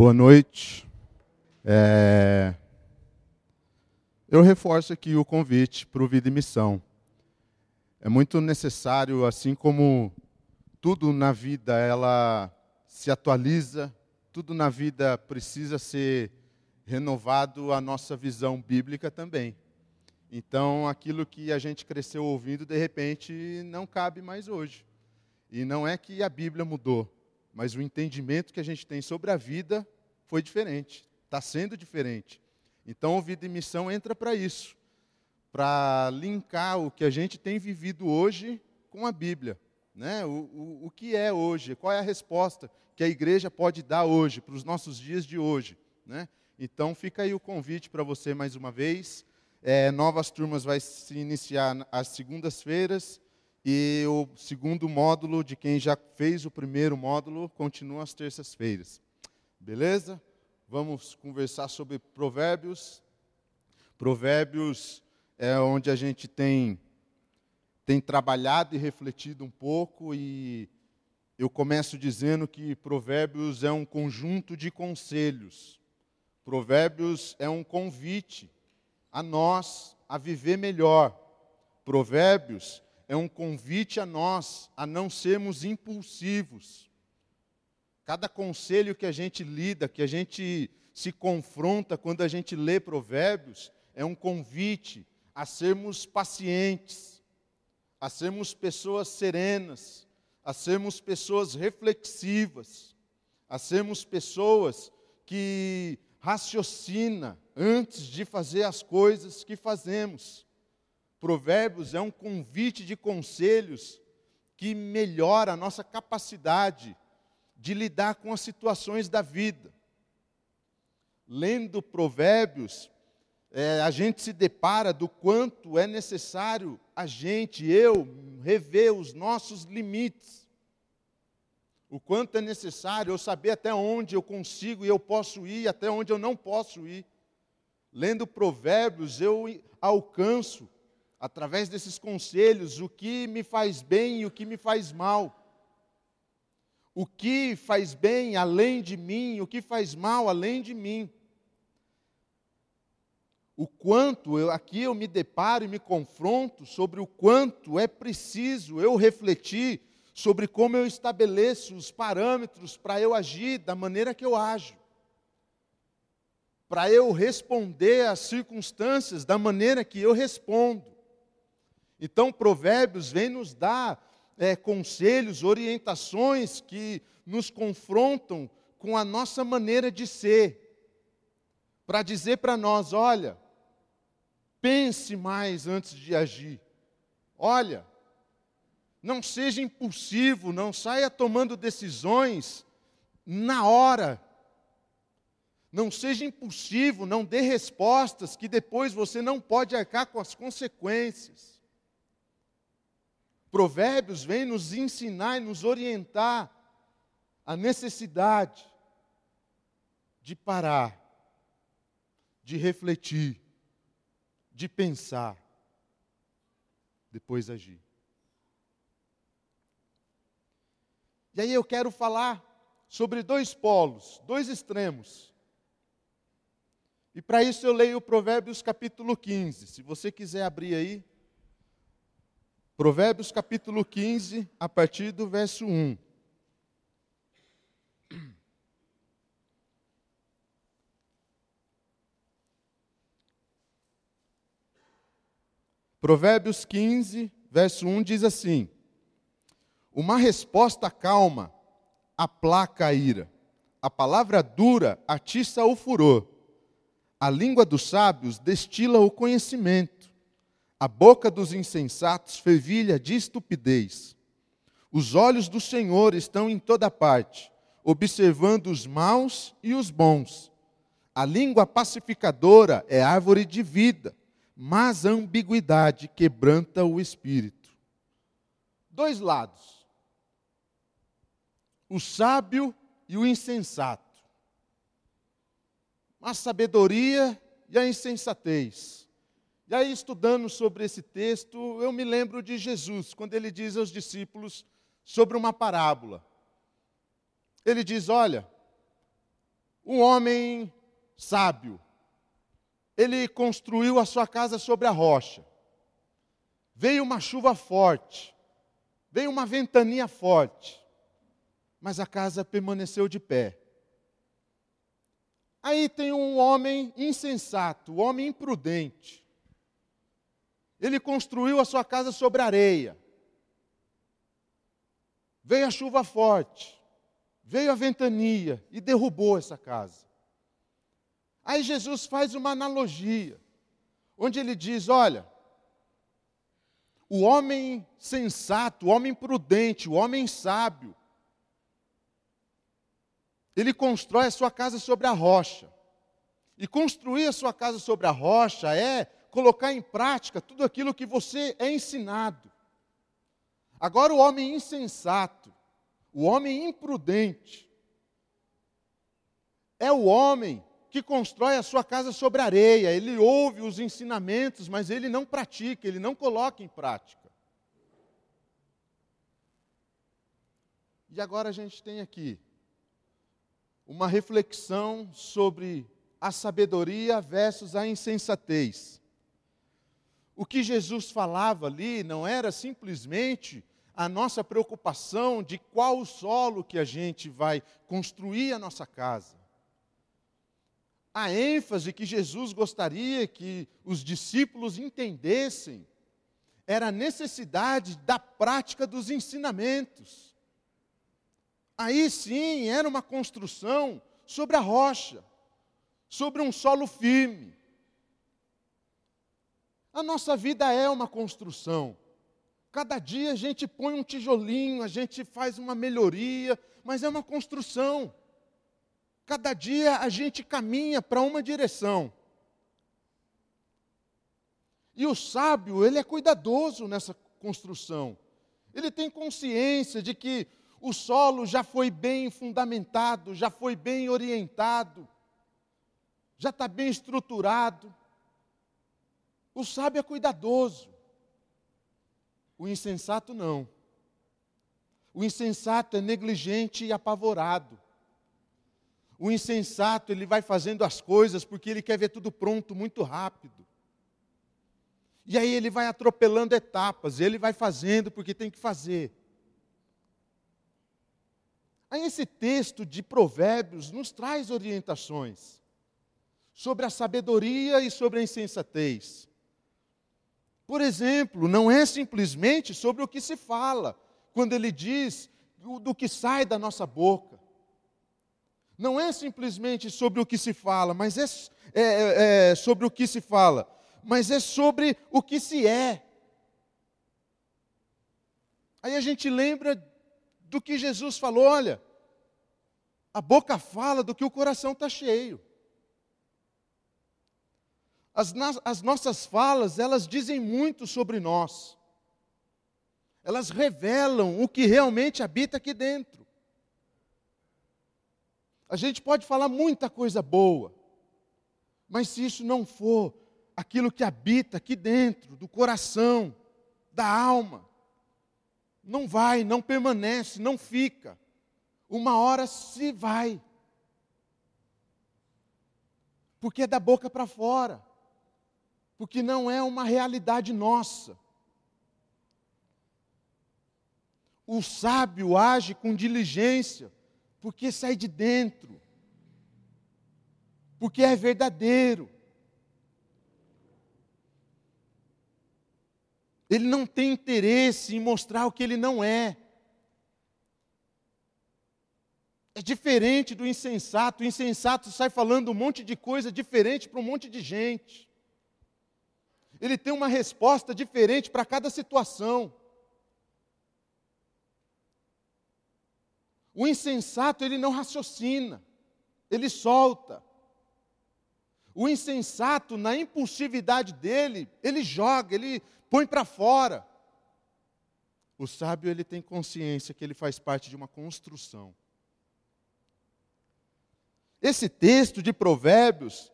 Boa noite. É... Eu reforço aqui o convite para o Vida e Missão. É muito necessário, assim como tudo na vida ela se atualiza, tudo na vida precisa ser renovado a nossa visão bíblica também. Então, aquilo que a gente cresceu ouvindo, de repente, não cabe mais hoje. E não é que a Bíblia mudou, mas o entendimento que a gente tem sobre a vida foi diferente, está sendo diferente. Então, o Vida e Missão entra para isso, para linkar o que a gente tem vivido hoje com a Bíblia. Né? O, o, o que é hoje, qual é a resposta que a igreja pode dar hoje, para os nossos dias de hoje. Né? Então, fica aí o convite para você mais uma vez. É, novas turmas vai se iniciar às segundas-feiras e o segundo módulo de quem já fez o primeiro módulo continua às terças-feiras. Beleza? Vamos conversar sobre provérbios. Provérbios é onde a gente tem tem trabalhado e refletido um pouco e eu começo dizendo que Provérbios é um conjunto de conselhos. Provérbios é um convite a nós a viver melhor. Provérbios é um convite a nós a não sermos impulsivos. Cada conselho que a gente lida, que a gente se confronta quando a gente lê Provérbios, é um convite a sermos pacientes, a sermos pessoas serenas, a sermos pessoas reflexivas, a sermos pessoas que raciocina antes de fazer as coisas que fazemos. Provérbios é um convite de conselhos que melhora a nossa capacidade de lidar com as situações da vida. Lendo Provérbios, é, a gente se depara do quanto é necessário a gente, eu, rever os nossos limites o quanto é necessário eu saber até onde eu consigo e eu posso ir, até onde eu não posso ir. Lendo provérbios, eu alcanço, através desses conselhos, o que me faz bem e o que me faz mal. O que faz bem além de mim, o que faz mal além de mim. O quanto eu, aqui eu me deparo e me confronto sobre o quanto é preciso eu refletir sobre como eu estabeleço os parâmetros para eu agir da maneira que eu ajo, para eu responder às circunstâncias da maneira que eu respondo. Então, Provérbios vem nos dar é, conselhos, orientações que nos confrontam com a nossa maneira de ser, para dizer para nós: olha, pense mais antes de agir. Olha, não seja impulsivo, não saia tomando decisões na hora. Não seja impulsivo, não dê respostas que depois você não pode arcar com as consequências. Provérbios vem nos ensinar e nos orientar a necessidade de parar, de refletir, de pensar, depois agir. E aí eu quero falar sobre dois polos, dois extremos. E para isso eu leio Provérbios capítulo 15. Se você quiser abrir aí. Provérbios capítulo 15, a partir do verso 1. Provérbios 15, verso 1 diz assim: uma resposta calma aplaca a ira. A palavra dura atiça o furor. A língua dos sábios destila o conhecimento. A boca dos insensatos fervilha de estupidez. Os olhos do Senhor estão em toda parte, observando os maus e os bons. A língua pacificadora é árvore de vida, mas a ambiguidade quebranta o espírito. Dois lados o sábio e o insensato, a sabedoria e a insensatez. E aí, estudando sobre esse texto, eu me lembro de Jesus, quando ele diz aos discípulos sobre uma parábola. Ele diz: Olha, um homem sábio. Ele construiu a sua casa sobre a rocha. Veio uma chuva forte, veio uma ventania forte, mas a casa permaneceu de pé. Aí tem um homem insensato, um homem imprudente. Ele construiu a sua casa sobre areia. Veio a chuva forte, veio a ventania e derrubou essa casa. Aí Jesus faz uma analogia, onde ele diz: olha, o homem sensato, o homem prudente, o homem sábio, ele constrói a sua casa sobre a rocha. E construir a sua casa sobre a rocha é colocar em prática tudo aquilo que você é ensinado. Agora, o homem insensato, o homem imprudente, é o homem que constrói a sua casa sobre areia, ele ouve os ensinamentos, mas ele não pratica, ele não coloca em prática. E agora a gente tem aqui uma reflexão sobre a sabedoria versus a insensatez. O que Jesus falava ali não era simplesmente a nossa preocupação de qual solo que a gente vai construir a nossa casa. A ênfase que Jesus gostaria que os discípulos entendessem era a necessidade da prática dos ensinamentos. Aí sim era uma construção sobre a rocha, sobre um solo firme. A nossa vida é uma construção. Cada dia a gente põe um tijolinho, a gente faz uma melhoria, mas é uma construção. Cada dia a gente caminha para uma direção. E o sábio, ele é cuidadoso nessa construção. Ele tem consciência de que o solo já foi bem fundamentado, já foi bem orientado, já está bem estruturado. O sábio é cuidadoso. O insensato não. O insensato é negligente e apavorado. O insensato, ele vai fazendo as coisas porque ele quer ver tudo pronto muito rápido. E aí ele vai atropelando etapas, ele vai fazendo porque tem que fazer. Aí esse texto de Provérbios nos traz orientações sobre a sabedoria e sobre a insensatez. Por exemplo, não é simplesmente sobre o que se fala, quando ele diz do, que sai da nossa boca. Não é simplesmente sobre o que se fala, mas é, é, é, é sobre o que se fala, mas é sobre o que se é. Aí a gente lembra do que Jesus falou: olha, a boca fala do que o coração está cheio. As, as nossas falas, elas dizem muito sobre nós. Elas revelam o que realmente habita aqui dentro. A gente pode falar muita coisa boa, mas se isso não for aquilo que habita aqui dentro, do coração, da alma, não vai, não permanece, não fica. Uma hora se vai. Porque é da boca para fora porque não é uma realidade nossa. O sábio age com diligência, porque sai de dentro, porque é verdadeiro. Ele não tem interesse em mostrar o que ele não é. É diferente do insensato. O insensato sai falando um monte de coisa diferente para um monte de gente ele tem uma resposta diferente para cada situação. O insensato, ele não raciocina, ele solta. O insensato, na impulsividade dele, ele joga, ele põe para fora. O sábio, ele tem consciência que ele faz parte de uma construção. Esse texto de Provérbios,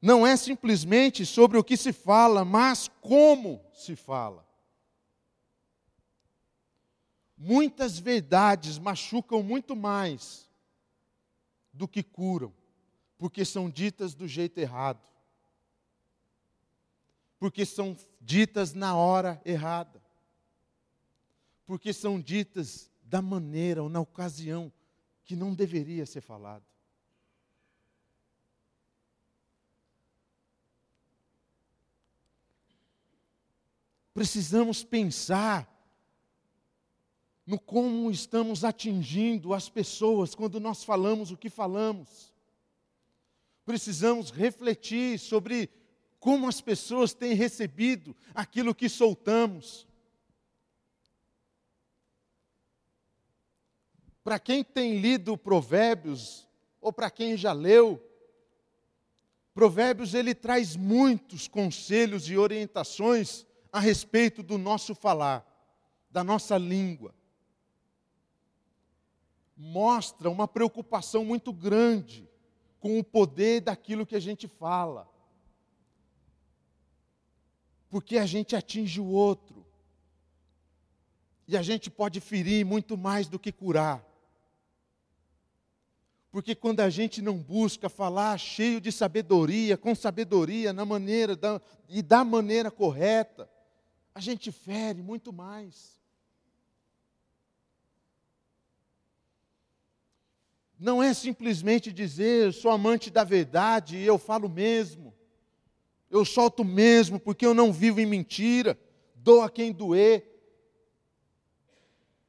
não é simplesmente sobre o que se fala, mas como se fala. Muitas verdades machucam muito mais do que curam, porque são ditas do jeito errado, porque são ditas na hora errada, porque são ditas da maneira ou na ocasião que não deveria ser falado. Precisamos pensar no como estamos atingindo as pessoas quando nós falamos o que falamos. Precisamos refletir sobre como as pessoas têm recebido aquilo que soltamos. Para quem tem lido Provérbios, ou para quem já leu, Provérbios ele traz muitos conselhos e orientações a respeito do nosso falar, da nossa língua. Mostra uma preocupação muito grande com o poder daquilo que a gente fala. Porque a gente atinge o outro. E a gente pode ferir muito mais do que curar. Porque quando a gente não busca falar cheio de sabedoria, com sabedoria na maneira da, e da maneira correta, a gente fere muito mais. Não é simplesmente dizer, eu sou amante da verdade e eu falo mesmo. Eu solto mesmo porque eu não vivo em mentira. Dou a quem doer.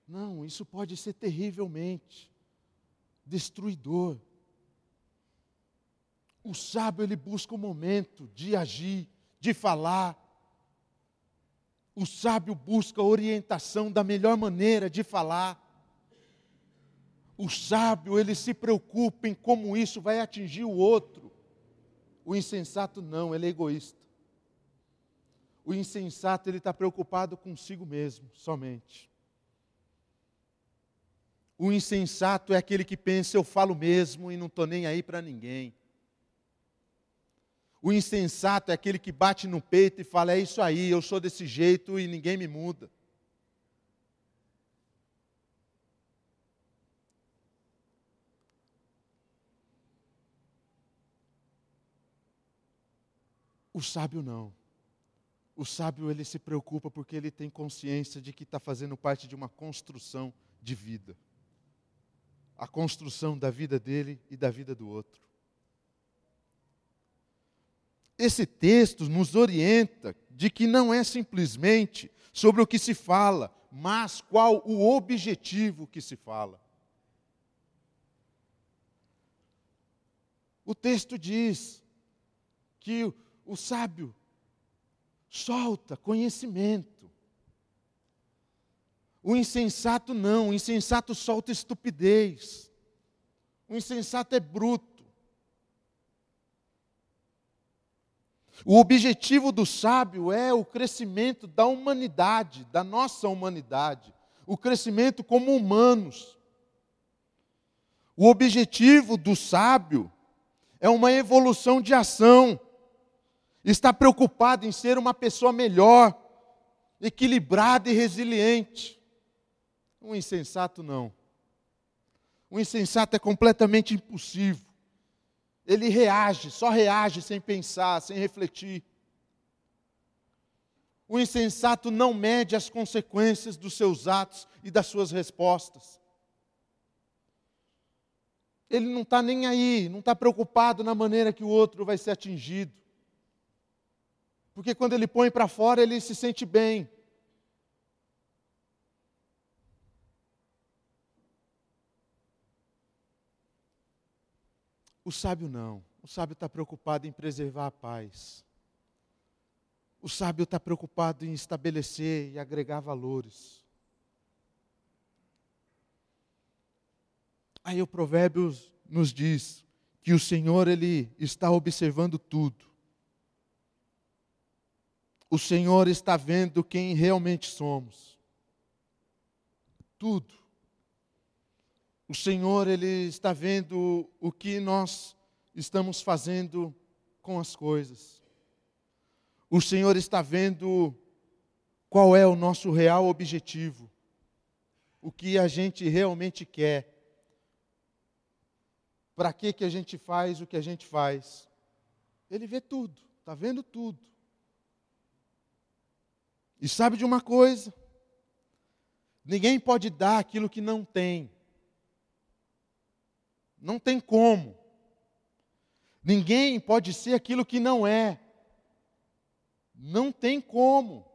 Não, isso pode ser terrivelmente destruidor. O sábio ele busca o momento de agir, de falar, o sábio busca orientação da melhor maneira de falar. O sábio, ele se preocupa em como isso vai atingir o outro. O insensato não, ele é egoísta. O insensato, ele está preocupado consigo mesmo, somente. O insensato é aquele que pensa, eu falo mesmo e não estou nem aí para ninguém. O insensato é aquele que bate no peito e fala: é isso aí, eu sou desse jeito e ninguém me muda. O sábio não. O sábio ele se preocupa porque ele tem consciência de que está fazendo parte de uma construção de vida. A construção da vida dele e da vida do outro. Esse texto nos orienta de que não é simplesmente sobre o que se fala, mas qual o objetivo que se fala. O texto diz que o, sábio solta conhecimento. O insensato não, o insensato solta estupidez. O insensato é bruto. O objetivo do sábio é o crescimento da humanidade, da nossa humanidade, o crescimento como humanos. O objetivo do sábio é uma evolução de ação. Está preocupado em ser uma pessoa melhor, equilibrada e resiliente. Um insensato não. Um insensato é completamente impossível. Ele reage, só reage sem pensar, sem refletir. O insensato não mede as consequências dos seus atos e das suas respostas. Ele não está nem aí, não está preocupado na maneira que o outro vai ser atingido. Porque quando ele põe para fora, ele se sente bem. O sábio não. O sábio está preocupado em preservar a paz. O sábio está preocupado em estabelecer e agregar valores. Aí o provérbio nos diz que o Senhor ele está observando tudo. O Senhor está vendo quem realmente somos. Tudo. O Senhor, Ele está vendo o que nós estamos fazendo com as coisas. O Senhor está vendo qual é o nosso real objetivo, o que a gente realmente quer. para que, que a gente faz o que a gente faz. Ele vê tudo, está vendo tudo. E sabe de uma coisa? Ninguém pode dar aquilo que não tem. Não tem como. Ninguém pode ser aquilo que não é. Não tem como.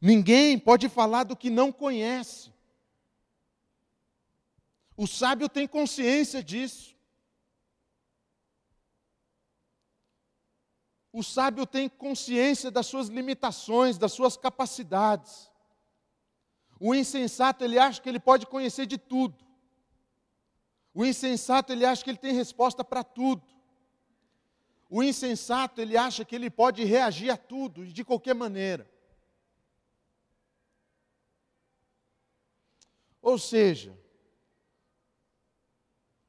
Ninguém pode falar do que não conhece. O sábio tem consciência disso. O sábio tem consciência das suas limitações, das suas capacidades. O insensato, ele acha que ele pode conhecer de tudo. O insensato, ele acha que ele tem resposta para tudo. O insensato, ele acha que ele pode reagir a tudo, de qualquer maneira. Ou seja,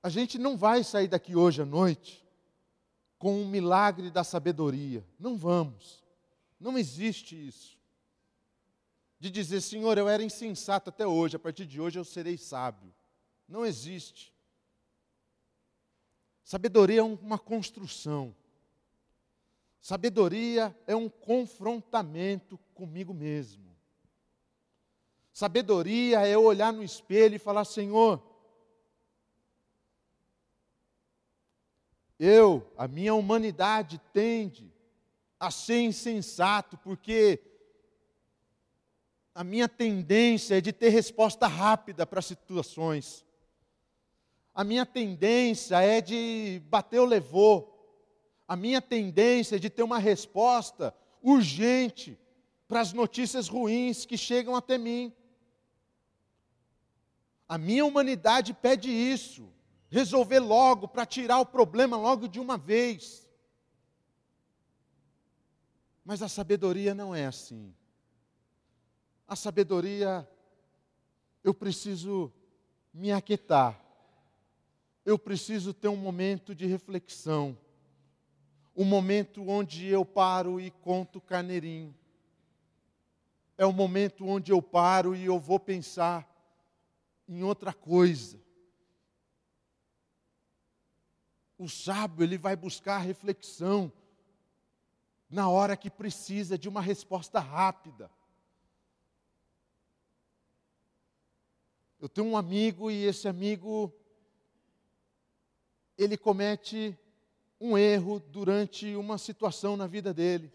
a gente não vai sair daqui hoje à noite com um milagre da sabedoria. Não vamos. Não existe isso. De dizer, Senhor, eu era insensato até hoje, a partir de hoje eu serei sábio. Não existe. Sabedoria é uma construção. Sabedoria é um confrontamento comigo mesmo. Sabedoria é olhar no espelho e falar: Senhor, eu, a minha humanidade tende a ser insensato, porque a minha tendência é de ter resposta rápida para situações. A minha tendência é de bater o levou. A minha tendência é de ter uma resposta urgente para as notícias ruins que chegam até mim. A minha humanidade pede isso, resolver logo, para tirar o problema logo de uma vez. Mas a sabedoria não é assim. A sabedoria, eu preciso me aquietar, eu preciso ter um momento de reflexão o momento onde eu paro e conto carneirinho. É o momento onde eu paro e eu vou pensar em outra coisa. O sábio, ele vai buscar reflexão na hora que precisa de uma resposta rápida. Eu tenho um amigo e esse amigo ele comete um erro durante uma situação na vida dele.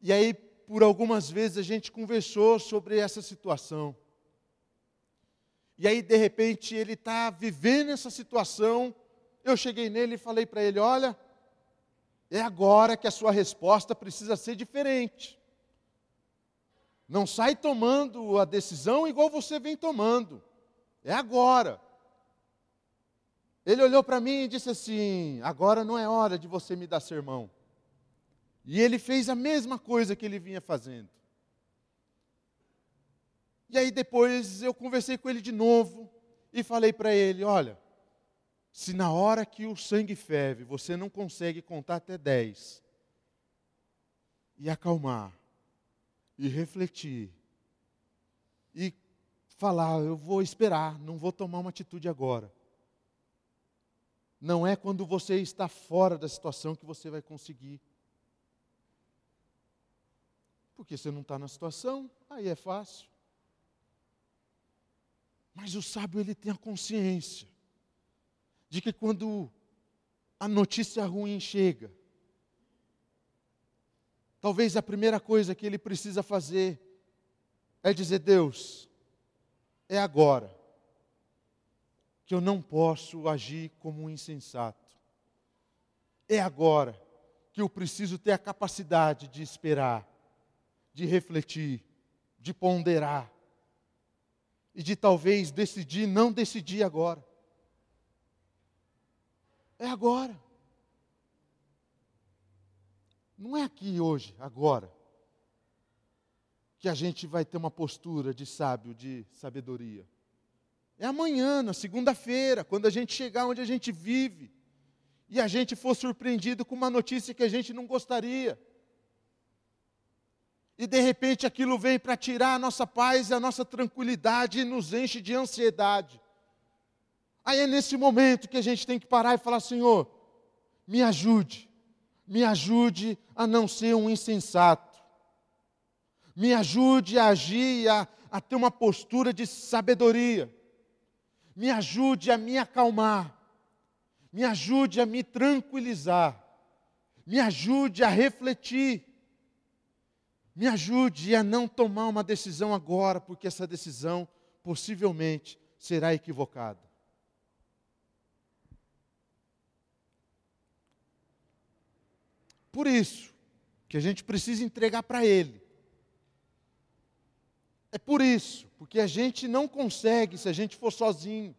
E aí, por algumas vezes, a gente conversou sobre essa situação. E aí, de repente, ele está vivendo essa situação. Eu cheguei nele e falei para ele: Olha, é agora que a sua resposta precisa ser diferente. Não sai tomando a decisão igual você vem tomando. É agora. Ele olhou para mim e disse assim: Agora não é hora de você me dar sermão. E ele fez a mesma coisa que ele vinha fazendo. E aí depois eu conversei com ele de novo e falei para ele: Olha, se na hora que o sangue ferve você não consegue contar até dez, e acalmar, e refletir, e falar: Eu vou esperar, não vou tomar uma atitude agora não é quando você está fora da situação que você vai conseguir. Porque você não está na situação, aí é fácil. Mas o sábio, ele tem a consciência de que quando a notícia ruim chega, talvez a primeira coisa que ele precisa fazer é dizer: Deus, é agora que eu não posso agir como um insensato. É agora que eu preciso ter a capacidade de esperar, de refletir, de ponderar e de talvez decidir não decidir agora. É agora. Não é aqui hoje, agora, que a gente vai ter uma postura de sábio, de sabedoria. É amanhã, na segunda-feira, quando a gente chegar onde a gente vive e a gente for surpreendido com uma notícia que a gente não gostaria. E de repente aquilo vem para tirar a nossa paz e a nossa tranquilidade e nos enche de ansiedade. Aí é nesse momento que a gente tem que parar e falar: Senhor, me ajude, me ajude a não ser um insensato, me ajude a agir a, a ter uma postura de sabedoria, me ajude a me acalmar, me ajude a me tranquilizar, me ajude a refletir, me ajude a não tomar uma decisão agora, porque essa decisão possivelmente será equivocada. Por isso que a gente precisa entregar para Ele. É por isso, porque a gente não consegue se a gente for sozinho.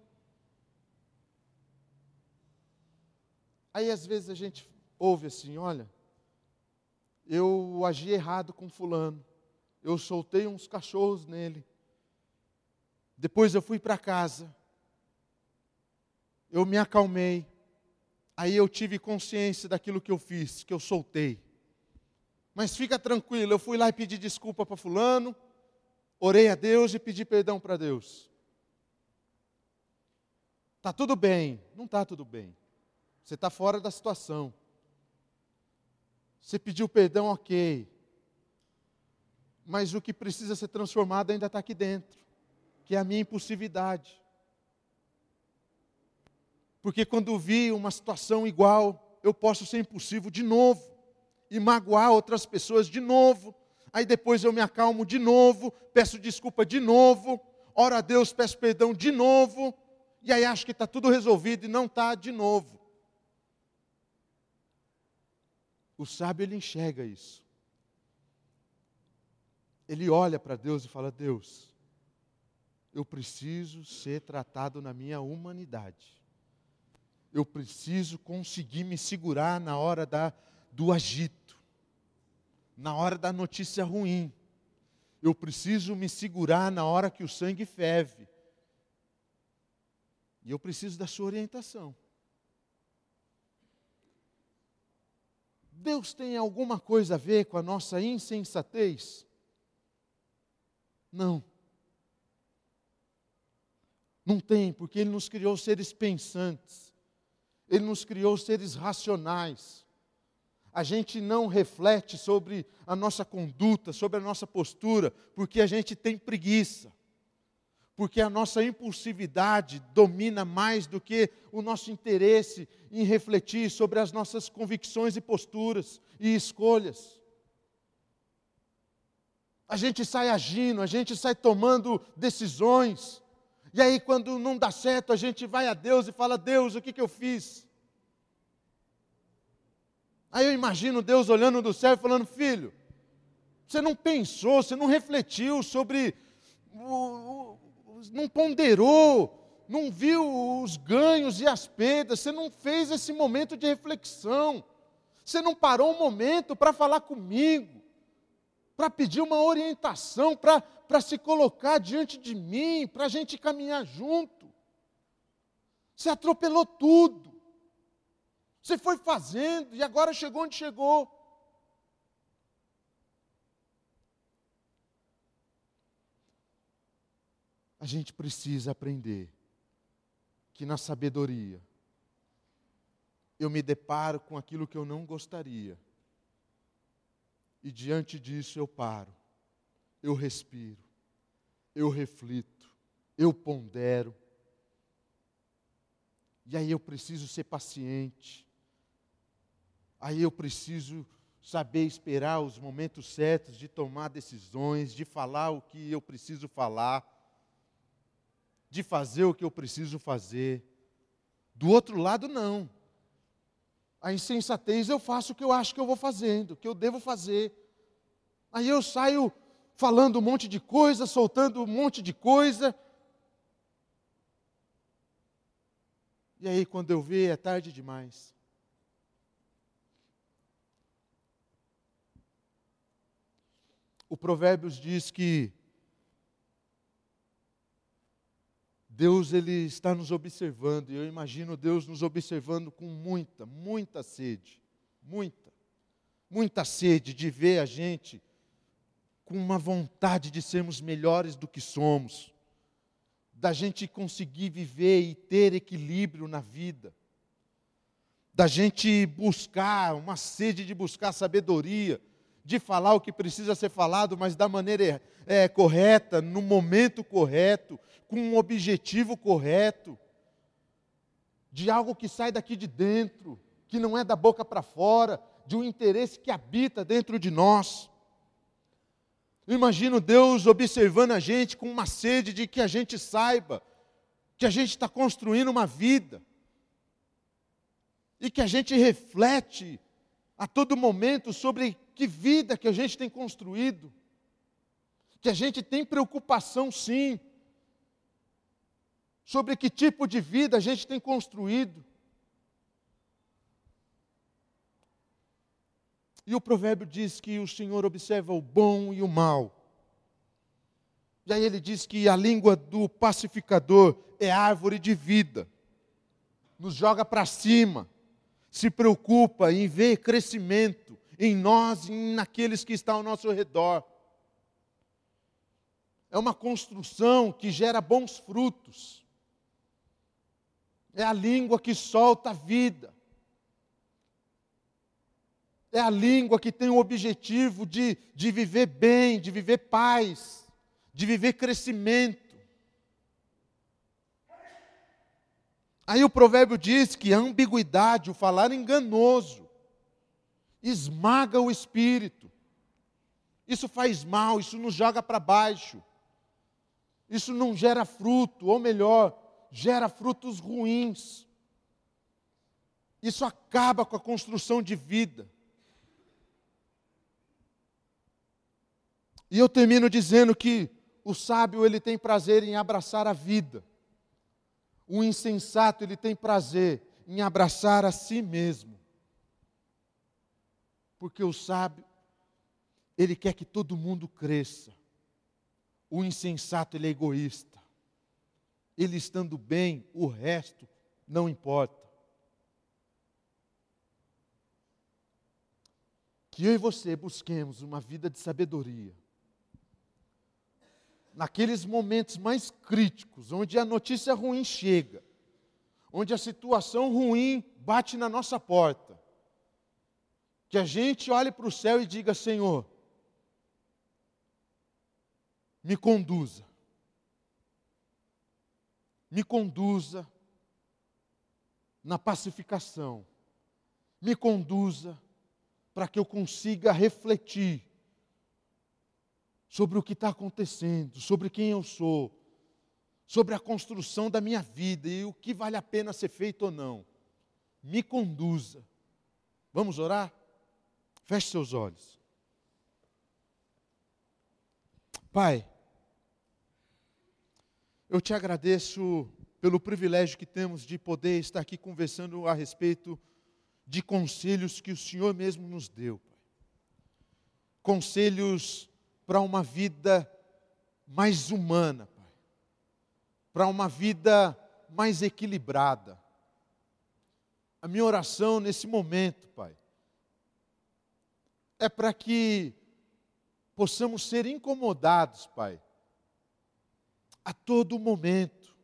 Aí às vezes a gente ouve assim: olha, eu agi errado com Fulano, eu soltei uns cachorros nele, depois eu fui para casa, eu me acalmei, Aí eu tive consciência daquilo que eu fiz, que eu soltei. Mas fica tranquilo, eu fui lá e pedi desculpa para Fulano, orei a Deus e pedi perdão para Deus. Está tudo bem? Não está tudo bem. Você está fora da situação. Você pediu perdão, ok. Mas o que precisa ser transformado ainda está aqui dentro, que é a minha impulsividade. Porque quando vi uma situação igual, eu posso ser impulsivo de novo e magoar outras pessoas de novo. Aí depois eu me acalmo de novo, peço desculpa de novo, oro a Deus, peço perdão de novo, e aí acho que está tudo resolvido e não está de novo. O sábio ele enxerga isso. Ele olha para Deus e fala: Deus, eu preciso ser tratado na minha humanidade eu preciso conseguir me segurar na hora da, do agito, na hora da notícia ruim. Eu preciso me segurar na hora que o sangue ferve. E eu preciso da sua orientação. Deus tem alguma coisa a ver com a nossa insensatez? Não. Não tem, porque Ele nos criou seres pensantes. Ele nos criou seres racionais. A gente não reflete sobre a nossa conduta, sobre a nossa postura, porque a gente tem preguiça. Porque a nossa impulsividade domina mais do que o nosso interesse em refletir sobre as nossas convicções e posturas e escolhas. A gente sai agindo, a gente sai tomando decisões, e aí, quando não dá certo, a gente vai a Deus e fala: Deus, o que, que eu fiz? Aí eu imagino Deus olhando do céu e falando: Filho, você não pensou, você não refletiu sobre, não ponderou, não viu os ganhos e as perdas, você não fez esse momento de reflexão, você não parou um momento para falar comigo, para pedir uma orientação, para se colocar diante de mim, para a gente caminhar junto. Você atropelou tudo. Você foi fazendo e agora chegou onde chegou. A gente precisa aprender que na sabedoria eu me deparo com aquilo que eu não gostaria. E diante disso eu paro eu respiro, eu reflito, eu pondero. E aí eu preciso ser paciente. Aí eu preciso saber esperar os momentos certos de tomar decisões, de falar o que eu preciso falar, de fazer o que eu preciso fazer. Do outro lado, não. A insensatez eu faço o que eu acho que eu vou fazendo, o que eu devo fazer. Aí eu saio falando um monte de coisa, soltando um monte de coisa. E aí, quando eu ver, é tarde demais. O Provérbios diz que Deus ele está nos observando, e eu imagino Deus nos observando com muita, muita sede, muita, muita sede de ver a gente com uma vontade de sermos melhores do que somos, da gente conseguir viver e ter equilíbrio na vida, da gente buscar, uma sede de buscar sabedoria, de falar o que precisa ser falado, mas da maneira é, correta, no momento correto, com um objetivo correto, de algo que sai daqui de dentro, que não é da boca para fora, de um interesse que habita dentro de nós. Eu imagino Deus observando a gente com uma sede de que a gente saiba que a gente está construindo uma vida e que a gente reflete a todo momento sobre que vida que a gente tem construído, que a gente tem preocupação sim sobre que tipo de vida a gente tem construído. E o provérbio diz que o Senhor observa o bom e o mal. E aí ele diz que a língua do pacificador é árvore de vida, nos joga para cima, se preocupa em ver crescimento em nós e naqueles que estão ao nosso redor. É uma construção que gera bons frutos. É a língua que solta a vida é a língua que tem o objetivo de, de viver bem, de viver paz, de viver crescimento. Aí o provérbio diz que a ambiguidade, o falar enganoso, esmaga o espírito. Isso faz mal, isso nos joga para baixo. Isso não gera fruto, ou melhor, gera frutos ruins. Isso acaba com a construção de vida. E eu termino dizendo que o sábio ele tem prazer em abraçar a vida. O insensato ele tem prazer em abraçar a si mesmo. Porque o sábio ele quer que todo mundo cresça. O insensato ele é egoísta. Ele estando bem, o resto não importa. Que eu e você busquemos uma vida de sabedoria naqueles momentos mais críticos, onde a notícia ruim chega, onde a situação ruim bate na nossa porta, que a gente olhe para o céu e diga: Senhor, me conduza, me conduza na pacificação, me conduza para que eu consiga refletir sobre o que está acontecendo, sobre quem eu sou, sobre a construção da minha vida e o que vale a pena ser feito ou não. Me conduza. Vamos orar? Feche seus olhos. Pai, eu te agradeço pelo privilégio que temos de poder estar aqui conversando a respeito de conselhos que o Senhor mesmo nos deu. Pai. Conselhos para uma vida mais humana, Pai. Para uma vida mais equilibrada. A minha oração nesse momento, Pai, é para que possamos ser incomodados, Pai, a todo momento,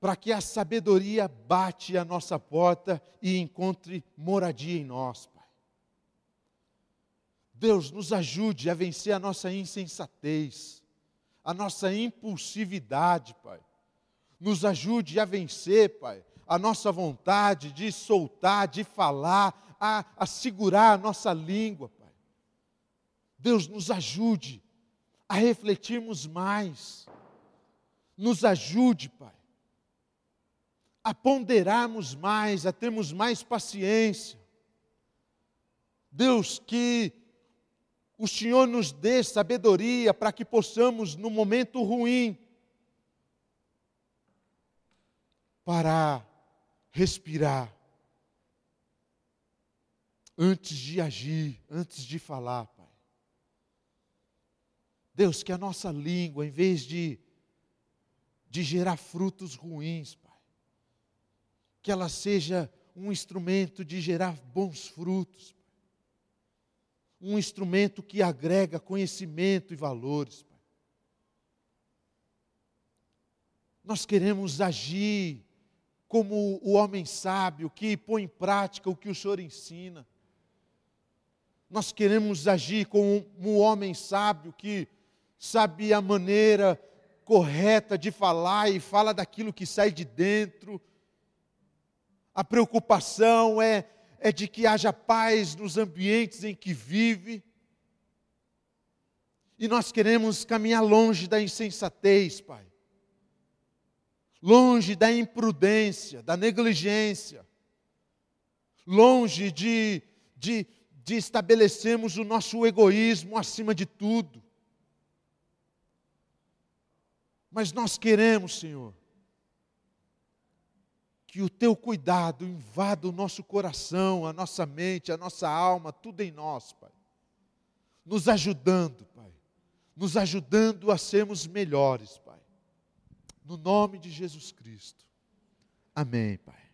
para que a sabedoria bate a nossa porta e encontre moradia em nós. Deus nos ajude a vencer a nossa insensatez, a nossa impulsividade, Pai. Nos ajude a vencer, Pai, a nossa vontade de soltar, de falar, a, a segurar a nossa língua, Pai. Deus nos ajude a refletirmos mais. Nos ajude, Pai, a ponderarmos mais, a termos mais paciência. Deus, que o Senhor nos dê sabedoria para que possamos, no momento ruim, parar, respirar, antes de agir, antes de falar, Pai. Deus, que a nossa língua, em vez de, de gerar frutos ruins, Pai, que ela seja um instrumento de gerar bons frutos, um instrumento que agrega conhecimento e valores. Pai. Nós queremos agir como o homem sábio que põe em prática o que o Senhor ensina. Nós queremos agir como um homem sábio que sabe a maneira correta de falar e fala daquilo que sai de dentro. A preocupação é, é de que haja paz nos ambientes em que vive. E nós queremos caminhar longe da insensatez, Pai. Longe da imprudência, da negligência. Longe de, de, de estabelecermos o nosso egoísmo acima de tudo. Mas nós queremos, Senhor, que o teu cuidado invada o nosso coração, a nossa mente, a nossa alma, tudo em nós, Pai. Nos ajudando, Pai. Nos ajudando a sermos melhores, Pai. No nome de Jesus Cristo. Amém, Pai.